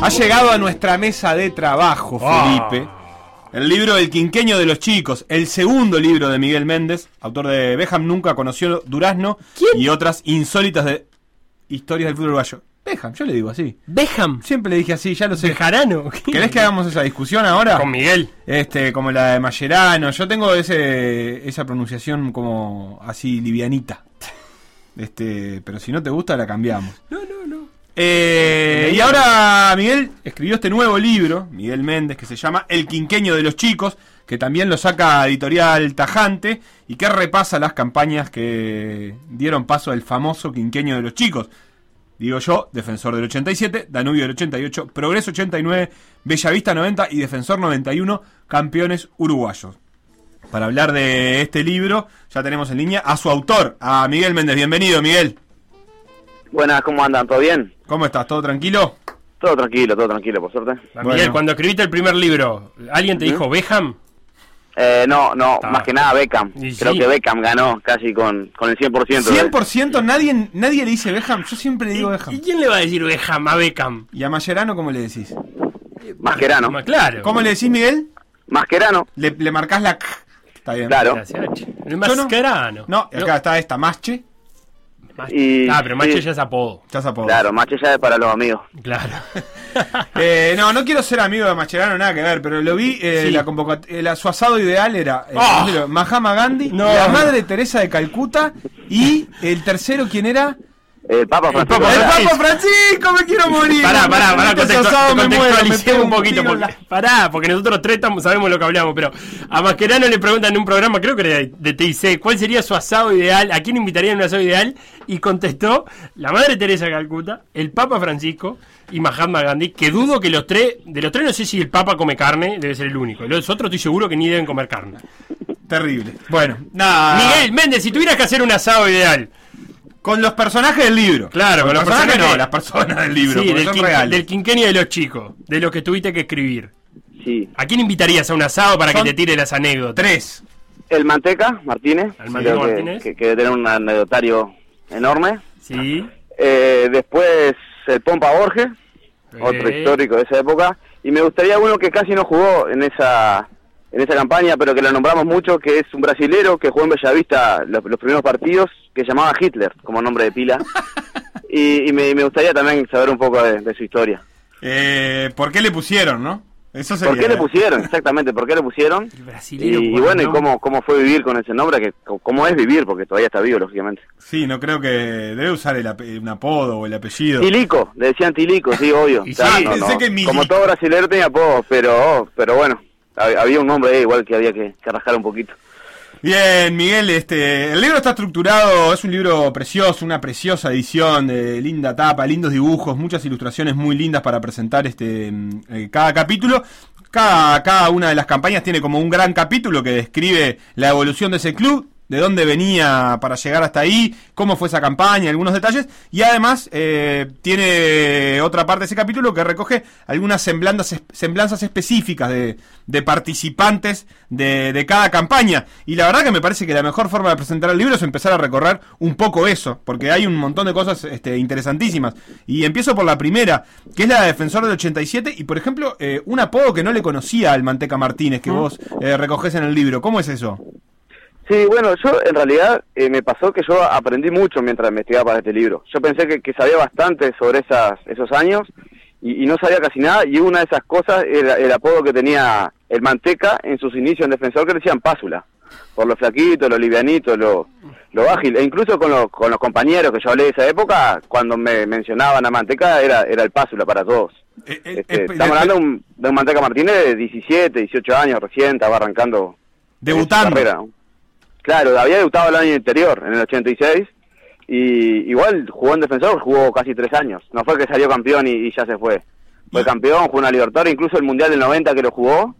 Ha llegado a nuestra mesa de trabajo, Ah. Felipe. El libro El Quinqueño de los Chicos, el segundo libro de Miguel Méndez, autor de Beham Nunca conoció Durazno y otras insólitas de historias del fútbol uruguayo. Beham, yo le digo así. Beckham. Siempre le dije así, ya lo sé. Bejarano. ¿Querés que hagamos esa discusión ahora? Con Miguel. Este, como la de Mascherano. Yo tengo ese, esa pronunciación como así livianita. Este, pero si no te gusta la cambiamos. No. Eh, y ahora Miguel escribió este nuevo libro, Miguel Méndez, que se llama El Quinqueño de los Chicos, que también lo saca editorial Tajante y que repasa las campañas que dieron paso al famoso Quinqueño de los Chicos. Digo yo, Defensor del 87, Danubio del 88, Progreso 89, Bellavista 90 y Defensor 91, campeones uruguayos. Para hablar de este libro, ya tenemos en línea a su autor, a Miguel Méndez. Bienvenido, Miguel. Buenas, ¿cómo andan? ¿Todo bien? ¿Cómo estás? ¿Todo tranquilo? Todo tranquilo, todo tranquilo, por suerte. Miguel, cuando escribiste el primer libro, ¿alguien te dijo Beckham? Eh, no, no, más que nada Beckham. Y Creo sí. que Beckham ganó casi con, con el 100%. de- 100% nadie, nadie le dice Beham. Yo siempre le digo ¿Y Beham. quién le va a decir Beckham a Beckham? ¿Y a Mascherano cómo le decís? Mascherano. Más claro. ¿Cómo le decís, Miguel? Mascherano. Le, le marcás la K. Está bien. Claro. Gracias, H. El Yo no. No, acá está esta Masche. Y- ah, pero Mache sí. ya es apodo. Ya se apodó. Claro, Mache ya es para los amigos. Claro. Eh, no, no quiero ser amigo de Mascherano, nada que ver, pero lo vi, eh, Sí. la convocatoria, su asado ideal era eh, Ah. Mahatma Gandhi, No. la madre Teresa de Calcuta y el tercero, ¿quién era? El Papa Francisco. Papa ¡El. Papa Francisco! ¡Me quiero morir! Pará, pará, pará, asado me muero, me un poquito. Porque, la- Pará, porque nosotros tres estamos- sabemos lo que hablamos, pero a Mascherano le preguntan en un programa, creo que era de, de TIC, ¿cuál sería su asado ideal? ¿A quién invitaría en un asado ideal? Y contestó la Madre Teresa de Calcuta, el Papa Francisco y Mahatma Gandhi, que dudo que los tres, de los tres no sé si el Papa come carne, debe ser el único. Los otros estoy seguro que ni deben comer carne. Terrible. Bueno, nada. Miguel Méndez, si tuvieras que hacer un asado ideal, Con los personajes del libro. Claro, con los personajes personajes- no, las personas del libro, sí, del, quin- reales. del quinquenio de los chicos, de los que tuviste que escribir. Sí. ¿A quién invitarías a un asado para Son que te tire las anécdotas? Tres. El Manteca, Martínez. El Manteca que- Martínez. Que, que debe tener un anecdotario enorme. Sí. Eh, después el Pompa Borges, otro histórico de esa época. Y me gustaría uno que casi no jugó en esa en esa campaña, pero que lo nombramos mucho, que es un brasilero que jugó en Bellavista los, los primeros partidos, que llamaba Hitler como nombre de pila. y y me, me gustaría también saber un poco de, de su historia. Eh, ¿Por qué le pusieron, no? Eso sería. ¿Por qué le pusieron? Exactamente, ¿por qué le pusieron? El Y, brasilero. y bueno, y cómo, cómo fue vivir con ese nombre, que cómo es vivir, porque todavía está vivo, lógicamente. Sí, no creo que debe usar el ape- un apodo o el apellido. Tilico, le decían Tilico, sí, obvio. Y O sea, sí, no, pensé no. que. Como todo brasileño tenía apodos, pero, pero bueno, había un nombre ahí igual que había que, que un poquito. Bien, Miguel, este, el libro está estructurado, es un libro precioso, una preciosa edición, de linda tapa, lindos dibujos, muchas ilustraciones muy lindas para presentar este mm, eh, cada capítulo. Cada, cada una de las campañas tiene como un gran capítulo que describe la evolución de ese club, de dónde venía para llegar hasta ahí, cómo fue esa campaña, algunos detalles, y además eh, tiene otra parte de ese capítulo que recoge algunas semblanzas, semblanzas específicas de, de participantes de, de cada campaña. Y la verdad que me parece que la mejor forma de presentar el libro es empezar a recorrer un poco eso, porque hay un montón de cosas este, interesantísimas. Y empiezo por la primera, que es la de Defensor del 87, y por ejemplo, eh, un apodo que no le conocía al Manteca Martínez, que vos eh, recoges en el libro. ¿Cómo es eso? Sí, bueno, yo en realidad eh, me pasó que yo aprendí mucho mientras investigaba para este libro. Yo pensé que, que sabía bastante sobre esas, esos años y, y no sabía casi nada y una de esas cosas era el apodo que tenía el Manteca en sus inicios en defensor que le decían Pásula, por lo flaquito, lo livianito, lo, lo ágil. E incluso con, los con los compañeros que yo hablé de esa época, cuando me mencionaban a Manteca era, era el Pásula para todos. Eh, eh, Este, eh, estamos hablando de un, de un Manteca Martínez de 17, 18 años recién, estaba arrancando Debutando. su carrera, ¿no? Claro, había debutado el año anterior, en el 86, y igual jugó en defensor, jugó casi tres años. No fue que salió campeón y, y ya se fue. Fue campeón, jugó una Libertadores, incluso el Mundial del 90 que lo jugó,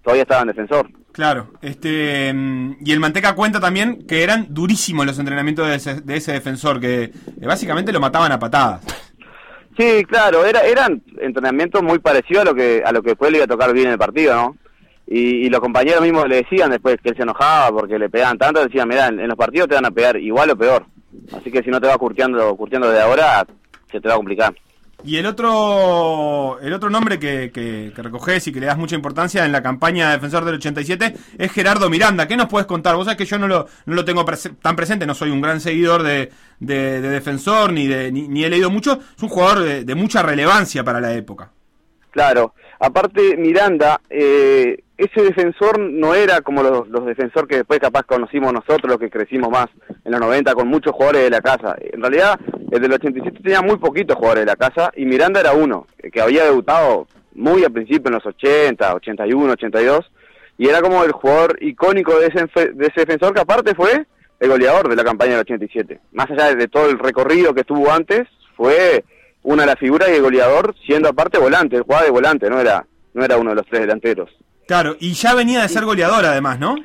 todavía estaba en defensor. Claro, este mm, y el Manteca cuenta también que eran durísimos los entrenamientos de ese, de ese defensor, que básicamente lo mataban a patadas. Sí, claro, era, eran entrenamientos muy parecidos a lo que a lo que después le iba a tocar bien en el partido, ¿no? Y, y los compañeros mismos le decían después que él se enojaba porque le pegaban tanto, decían, mirá, en, los partidos te van a pegar igual o peor. Así que si no te vas curteando, curteando de ahora, se te va a complicar. Y el otro el otro nombre que, que, recoges y que le das mucha importancia en la campaña de Defensor del 87 es Gerardo Miranda. ¿Qué nos puedes contar? Vos sabés que yo no lo, no lo tengo tan presente, no soy un gran seguidor de, de, Defensor ni, de, ni, he leído mucho. Es un jugador de, mucha relevancia para la época. Claro, aparte Miranda, eh, ese defensor no era como los, defensores que después capaz conocimos nosotros, los que crecimos más en los 90 con muchos jugadores de la casa. En realidad, el del 87 tenía muy poquitos jugadores de la casa y Miranda era uno, que había debutado muy al principio en los 80, 81, 82, y era como el jugador icónico de ese, de ese defensor que aparte fue el goleador de la campaña del 87. Más allá de todo el recorrido que tuvo antes, fue una de las figuras y el goleador siendo aparte volante, el jugaba de volante, no era, no era uno de los tres delanteros. Claro, y ya venía de ser goleador además, ¿no?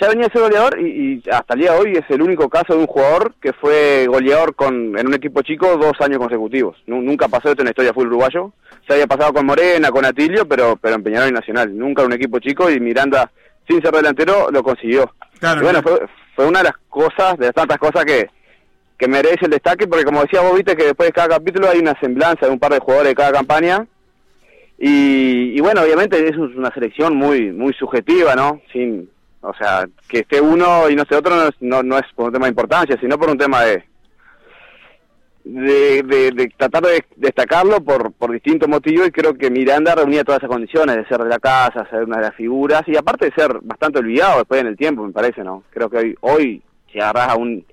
Ya venía de ser goleador y, hasta el día de hoy es el único caso de un jugador que fue goleador con, en un equipo chico dos años consecutivos. Nunca pasó esto en la historia fútbol uruguayo. Se había pasado con Morena, con Atilio, pero, pero en Peñarol y Nacional. Nunca en un equipo chico y Miranda, sin ser delantero, lo consiguió. Claro, bueno, fue, fue una de las cosas, de las tantas cosas que, que merece el destaque, porque como decía vos, viste que después de cada capítulo hay una semblanza de un par de jugadores de cada campaña, y, bueno, obviamente es una selección muy muy subjetiva, ¿no? Sin, o sea, que esté uno y no esté otro no, no, es por un tema de importancia, sino por un tema de de, de, tratar de destacarlo por, por distintos motivos y creo que Miranda reunía todas esas condiciones de ser de la casa, ser una de las figuras y aparte de ser bastante olvidado después en el tiempo, me parece, ¿no? Creo que hoy, hoy si agarras a un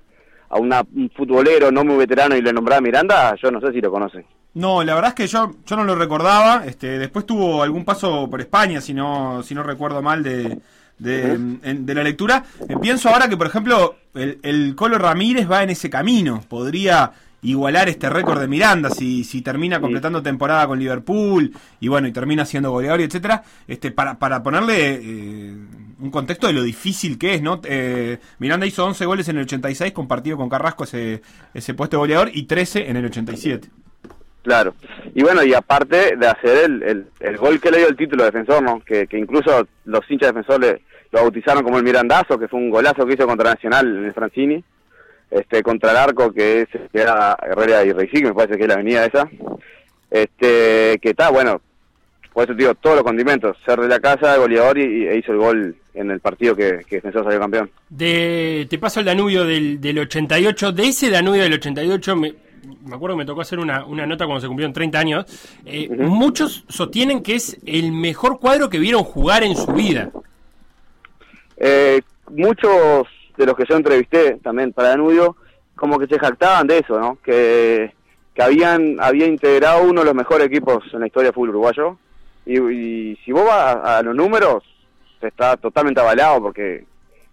a un futbolero no muy veterano y le nombras Miranda, yo no sé si lo conocen. No, la verdad es que yo, yo no lo recordaba. Este, después tuvo algún paso por España, si no, si no recuerdo mal, de, de, la lectura. Eh, pienso ahora que, por ejemplo, el, el, Colo Ramírez va en ese camino. Podría igualar este récord de Miranda si, si termina completando temporada con Liverpool y bueno, y termina siendo goleador y etcétera. Este, para, para ponerle eh, un contexto de lo difícil que es, ¿no? Eh, Miranda hizo 11 goles en el 86, compartido con Carrasco ese, ese puesto de goleador, y 13 en el 87. Claro. Y bueno, y aparte de hacer el, el, gol que le dio el título de defensor, ¿no? Que, que incluso los hinchas defensores lo bautizaron como el Mirandazo, que fue un golazo que hizo contra Nacional en el Francini, este, contra el arco que es que era Herrera y Reisig, me parece que es la avenida esa. Este, que está, bueno, por eso digo, todos los condimentos, ser de la casa, goleador y, e hizo el gol en el partido que, que Defensor salió campeón. De, te paso el Danubio del, del 88, de ese Danubio del 88 me, me acuerdo que me tocó hacer una, una nota cuando se cumplieron 30 años, eh, muchos sostienen que es el mejor cuadro que vieron jugar en su vida. Eh, muchos de los que yo entrevisté también para Danubio, como que se jactaban de eso, ¿no? Que, que habían había integrado uno de los mejores equipos en la historia del fútbol uruguayo. Y, si vos vas a, los números, está totalmente avalado, porque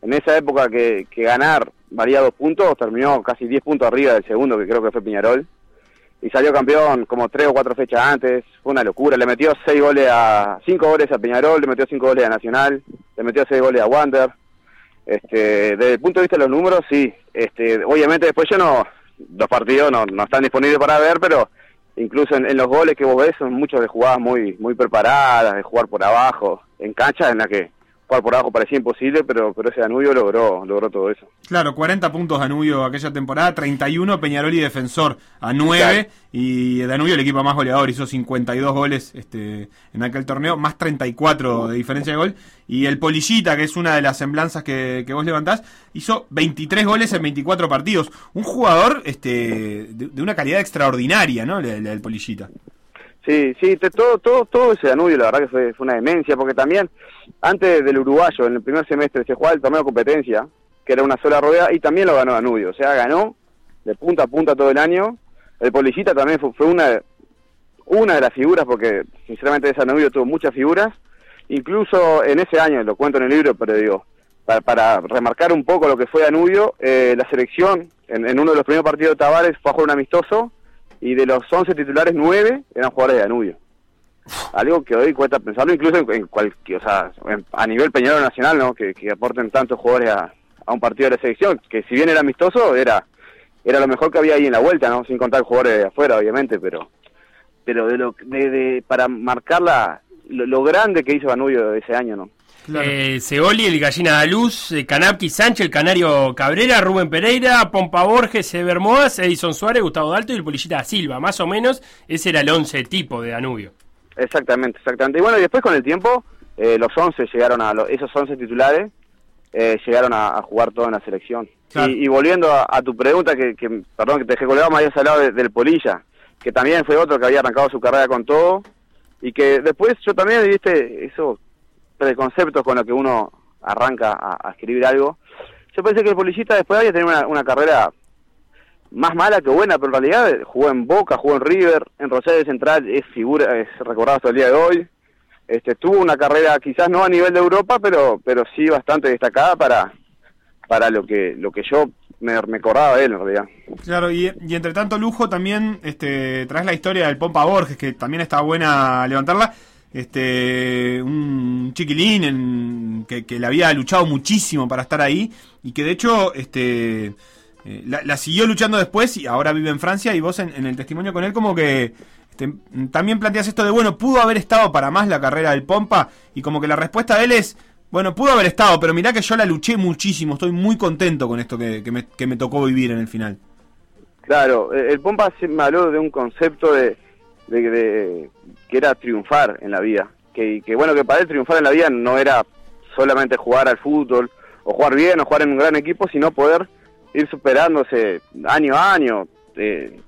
en esa época que, que ganar varía dos puntos, terminó casi 10 puntos arriba del segundo, que creo que fue Piñarol. Y salió campeón como tres o cuatro fechas antes, fue una locura. Le metió seis goles a, cinco goles a Piñarol, le metió cinco goles a Nacional, le metió seis goles a Wander. Este, desde el punto de vista de los números, sí. Este, obviamente después ya no, los partidos no, no están disponibles para ver, pero incluso en, los goles que vos ves son muchos de jugadas muy, muy preparadas, de jugar por abajo, en canchas en la que por abajo parecía imposible, pero, pero ese Danubio logró, logró todo eso. Claro, 40 puntos Danubio aquella temporada, 31 Peñarol y Defensor a 9 y Danubio el equipo más goleador, hizo 52 goles este, en aquel torneo, más 34 de diferencia de gol. Y el Polillita, que es una de las semblanzas que, vos levantás, hizo 23 goles en 24 partidos. Un jugador este, de, una calidad extraordinaria, ¿no? El, el Polillita. Sí, sí, todo, todo, todo ese Danubio, la verdad que fue, fue una demencia, porque también antes del uruguayo, en el primer semestre, se jugaba el torneo de competencia, que era una sola rueda, y también lo ganó Danubio, o sea, ganó de punta a punta todo el año. El Policita también fue, fue una, una de las figuras, porque sinceramente ese Danubio tuvo muchas figuras, incluso en ese año, lo cuento en el libro, pero digo, para, para remarcar un poco lo que fue Danubio, eh, la selección, en, en, uno de los primeros partidos de Tavares, fue a jugar un amistoso, y de los 11 titulares, 9 eran jugadores de Danubio. Algo que hoy cuesta pensarlo, incluso en, cualquier, o sea, a nivel Peñarol Nacional, ¿no? Que, aporten tantos jugadores a, un partido de la selección, que si bien era amistoso, era era lo mejor que había ahí en la vuelta, ¿no? Sin contar jugadores de afuera, obviamente, pero pero de lo de, para marcar la, lo, grande que hizo Danubio ese año, ¿no? Claro. Eh, Seoli, el Gallina de Luz, eh, Canapki Sánchez, el Canario Cabrera, Rubén Pereira, Pompa Borges, Eber Moas, Edison Suárez, Gustavo Dalto y el Polillita Silva. Más o menos ese era el 11 tipo de Danubio. Exactamente, exactamente. Y bueno, y después con el tiempo, eh, los 11 llegaron a, esos 11 titulares eh, llegaron a, jugar todo en la selección. Y, volviendo a, tu pregunta, que, perdón que te dejé colgado, me habías hablado del Polilla, que también fue otro que había arrancado su carrera con todo, y que después yo también, viste, esos preconceptos con los que uno arranca a, escribir algo, yo pensé que el Polillita después había tenido una, carrera más mala que buena, pero en realidad jugó en Boca, jugó en River, en Rosario Central es figura, es recordado hasta el día de hoy. Este, tuvo una carrera quizás no a nivel de Europa, pero pero sí bastante destacada para para lo que lo que yo me recordaba de él en realidad. Claro, y, entre tanto lujo también este traes la historia del Pompa Borges, que también está buena levantarla. Este, un chiquilín en, que, que le había luchado muchísimo para estar ahí y que de hecho este eh, la, siguió luchando después y ahora vive en Francia y vos en, el testimonio con él como que este, también planteas esto de, bueno, pudo haber estado para más la carrera del Pompa y como que la respuesta de él es, bueno, pudo haber estado, pero mirá que yo la luché muchísimo, estoy muy contento con esto que, me, tocó vivir en el final. Claro, el Pompa me habló de un concepto de, que era triunfar en la vida, que, que bueno, que para él triunfar en la vida no era solamente jugar al fútbol o jugar bien o jugar en un gran equipo, sino poder ir superándose año a año, eh,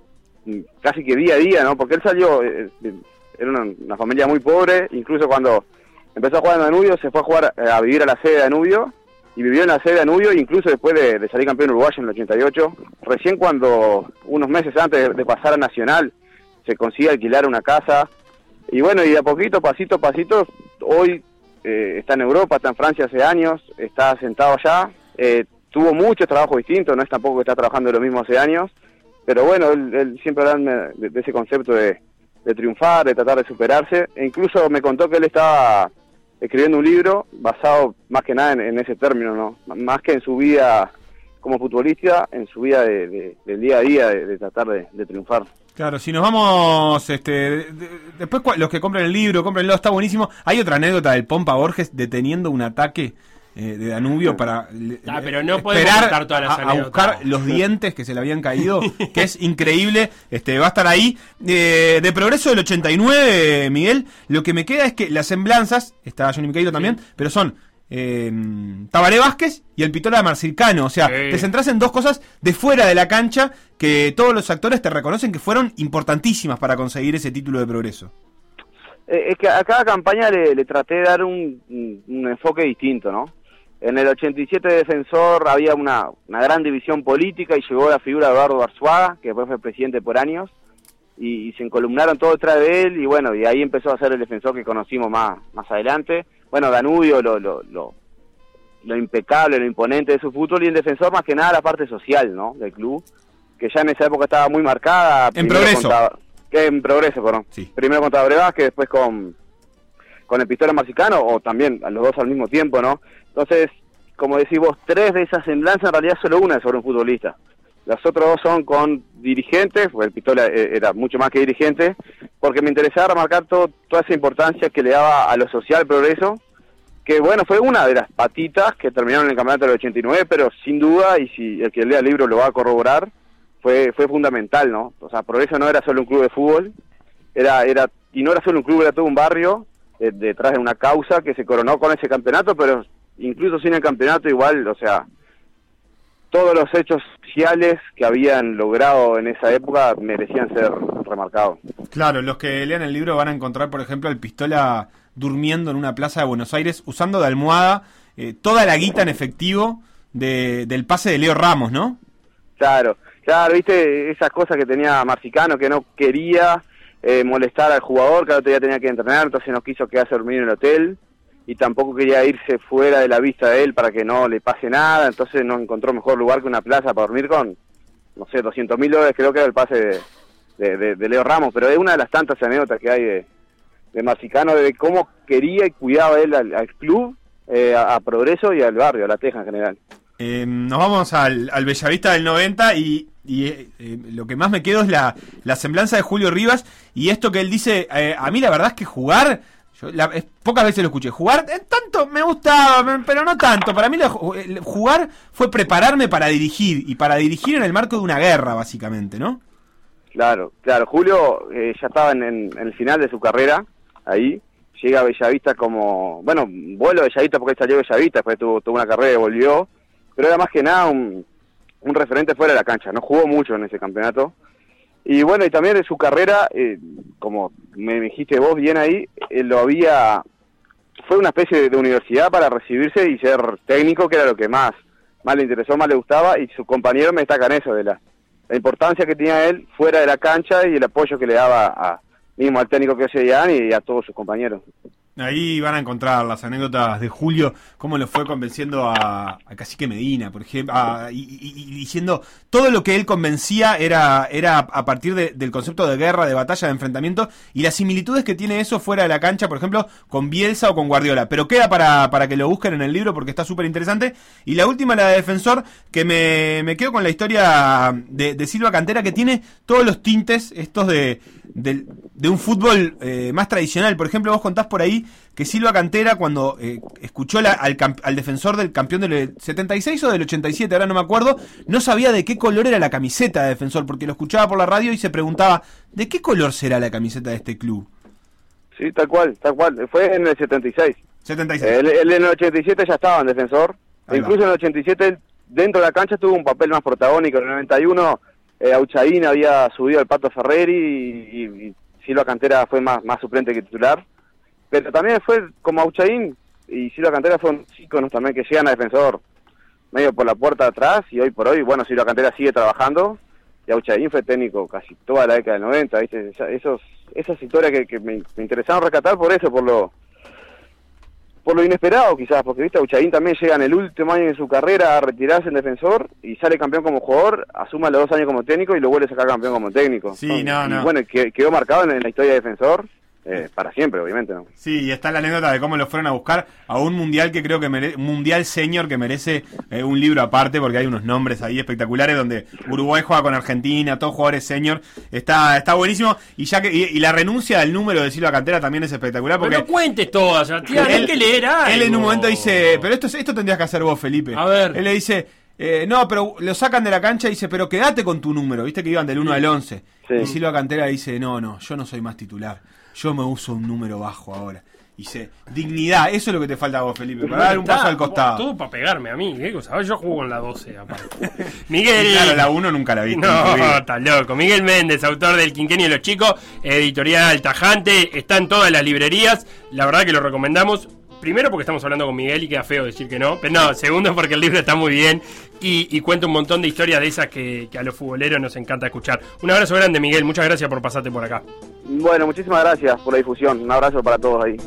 casi que día a día, ¿no? Porque él salió, eh, eh, era una, familia muy pobre, incluso cuando empezó a jugar en Danubio, se fue a jugar a vivir a la sede de Danubio, y vivió en la sede de Danubio, incluso después de, salir campeón uruguayo en el 88, recién cuando, unos meses antes de, pasar a Nacional, se consigue alquilar una casa, y bueno, y a poquito, pasito a pasito, hoy está en Europa, está en Francia hace años, está sentado allá, eh, tuvo muchos trabajos distintos, no es tampoco que está trabajando lo mismo hace años, pero bueno, él, siempre habla de, ese concepto de, triunfar, de tratar de superarse, e incluso me contó que él estaba escribiendo un libro basado más que nada en, ese término, ¿no? Más que en su vida como futbolista, en su vida de, del día a día, de, tratar de, triunfar. Claro, si nos vamos, este, después los que compren el libro, cómprenlo, está buenísimo. Hay otra anécdota del Pompa Borges deteniendo un ataque eh, de Danubio para ah, pero no esperar todas las a, buscar los dientes que se le habían caído, que es increíble, este va a estar ahí. Eh, de progreso del 89, Miguel, lo que me queda es que las semblanzas, está Johnny Miqueiro también, pero son eh, Tabaré Vázquez y el Pitola Marcircano. O sea, te centras en dos cosas de fuera de la cancha que todos los actores te reconocen que fueron importantísimas para conseguir ese título de progreso. es que a cada campaña le, traté de dar un, un enfoque distinto, ¿no? En el 87 de defensor había una, gran división política y llegó la figura de Eduardo Arzuaga, que después fue presidente por años, y, se encolumnaron todos detrás de él, y bueno, y ahí empezó a ser el defensor que conocimos más, más adelante. Bueno, Danubio, lo, lo, lo, impecable, lo imponente de su fútbol, y el defensor más que nada la parte social, ¿no?, del club, que ya en esa época estaba muy marcada. En progreso. que en progreso, perdón. Sí. Primero con Tabre Vázquez, después con con el Pistola Marcicano, o también a los dos al mismo tiempo, ¿no? Entonces, como decís vos, tres de esas semblanzas, en realidad solo una es sobre un futbolista. Las otras dos son con dirigentes, porque el Pistola eh, era mucho más que dirigente, porque me interesaba remarcar todo, toda esa importancia que le daba a lo social progreso, que bueno, fue una de las patitas que terminaron en el campeonato del 89, pero sin duda, y si el que lea el libro lo va a corroborar, fue, fue fundamental, ¿no? O sea, Progreso no era solo un club de fútbol, era, era, y no era solo un club, era todo un barrio, eh, detrás de una causa que se coronó con ese campeonato, pero incluso sin el campeonato igual, o sea, todos los hechos sociales que habían logrado en esa época merecían ser remarcados. Claro, los que lean el libro van a encontrar, por ejemplo, el pistola durmiendo en una plaza de Buenos Aires usando de almohada eh, toda la guita en efectivo de, del pase de Leo Ramos, ¿no? Claro, claro, viste esas cosas que tenía Marcicano que no quería eh, molestar al jugador, que otro día tenía que entrenar, entonces no quiso quedarse dormir en el hotel y tampoco quería irse fuera de la vista de él para que no le pase nada, entonces no encontró mejor lugar que una plaza para dormir con, no sé, 200 mil dólares creo que era el pase de, de, Leo Ramos, pero es una de las tantas anécdotas que hay de, de de cómo quería y cuidaba él al, club, eh, a, Progreso y al barrio, a La Teja en general. Eh, nos vamos al, al Bellavista del 90 y, y eh, lo que más me quedo es la, la, semblanza de Julio Rivas y esto que él dice, a mí la verdad es que jugar La- es- pocas veces lo escuché. Jugar, eh, tanto me gustaba, pero no tanto. Para mí el jugar fue prepararme para dirigir. Y para dirigir en el marco de una guerra, básicamente, ¿no? Claro, claro. Julio eh, ya estaba en, el final de su carrera, ahí. Llega a Bellavista como, bueno, vuelo a Bellavista porque salió Bellavista, después tuvo, tuvo una carrera y volvió. Pero era más que nada un, un referente fuera de la cancha. No jugó mucho en ese campeonato. Y bueno, y también de su carrera, eh, como me dijiste vos bien ahí, eh, lo había... Fue una especie de, universidad para recibirse y ser técnico, que era lo que más, más le interesó, más le gustaba, y sus compañeros me destacan eso, de la, importancia que tenía él fuera de la cancha y el apoyo que le daba a, mismo al técnico que Ian y a todos sus compañeros. Ahí van a encontrar las anécdotas de Julio, cómo lo fue convenciendo a, a Cacique Medina, por ejemplo, a- y, diciendo todo lo que él convencía era, era a partir de- del concepto de guerra, de batalla, de enfrentamiento, y las similitudes que tiene eso fuera de la cancha, por ejemplo, con Bielsa o con Guardiola. Pero queda para, para que lo busquen en el libro porque está súper interesante. Y la última, la de Defensor, que me, me quedo con la historia de, de Silva Cantera, que tiene todos los tintes estos de, del- de un fútbol eh, más tradicional. Por ejemplo, vos contás por ahí que Silva Cantera, cuando eh, escuchó la- al, al defensor del campeón del 76 o del 87, ahora no me acuerdo, no sabía de qué color era la camiseta de defensor, porque lo escuchaba por la radio y se preguntaba, ¿de qué color será la camiseta de este club? Sí, tal cual, tal cual. Fue en el 76. 76. Él, él en el 87 ya estaba en defensor. Incluso en el 87 él, dentro de la cancha tuvo un papel más protagónico. En el 91 eh, Auchaín había subido al Pato Ferreri y, y- y Silva Cantera fue más, más suplente que titular. Pero también fue como Auchaín y Silva Cantera fueron íconos también que llegan a defensor medio por la puerta de atrás y hoy por hoy, bueno, Silva Cantera sigue trabajando y Auchaín fue técnico casi toda la década del 90, ¿viste? Esos, esas historias que, que me, me interesaron rescatar por eso, por lo por lo inesperado quizás, porque viste, Uchaín también llega en el último año de su carrera a retirarse en defensor y sale campeón como jugador, asuma los dos años como técnico y lo vuelve a sacar campeón como técnico. Sí, no, y no. bueno, que- quedó marcado en, en la historia de defensor eh, para siempre, obviamente. ¿no? Sí, y está la anécdota de cómo lo fueron a buscar a un mundial que creo que merece, un mundial senior que merece eh, un libro aparte porque hay unos nombres ahí espectaculares donde Uruguay juega con Argentina, todos jugadores senior, está está buenísimo y ya que y, y la renuncia del número de Silva Cantera también es espectacular porque Pero no cuentes todas, Sebastián, hay que leer algo. él en un momento dice, pero esto es- esto tendrías que hacer vos, Felipe. A ver. Él le dice, eh, no, pero lo sacan de la cancha y dice, pero quédate con tu número, viste que iban del 1 al 11. Sí. Y Silva Cantera dice, no, no, yo no soy más titular, yo me uso un número bajo ahora. Dice, dignidad, eso es lo que te falta a vos, Felipe, para dar un paso al costado. Todo para pegarme a mí, ¿qué cosa? Yo juego con la 12 aparte. Miguel. Y claro, la 1 nunca la viste. No, está loco. Miguel Méndez, autor del Quinquenio de los Chicos, editorial Tajante, está en todas las librerías. La verdad que lo recomendamos. Primero porque estamos hablando con Miguel y queda feo decir que no. Pero no, segundo porque el libro está muy bien y, y cuenta un montón de historias de esas que, que a los futboleros nos encanta escuchar. Un abrazo grande, Miguel. Muchas gracias por pasarte por acá. Bueno, muchísimas gracias por la difusión. Un abrazo para todos ahí.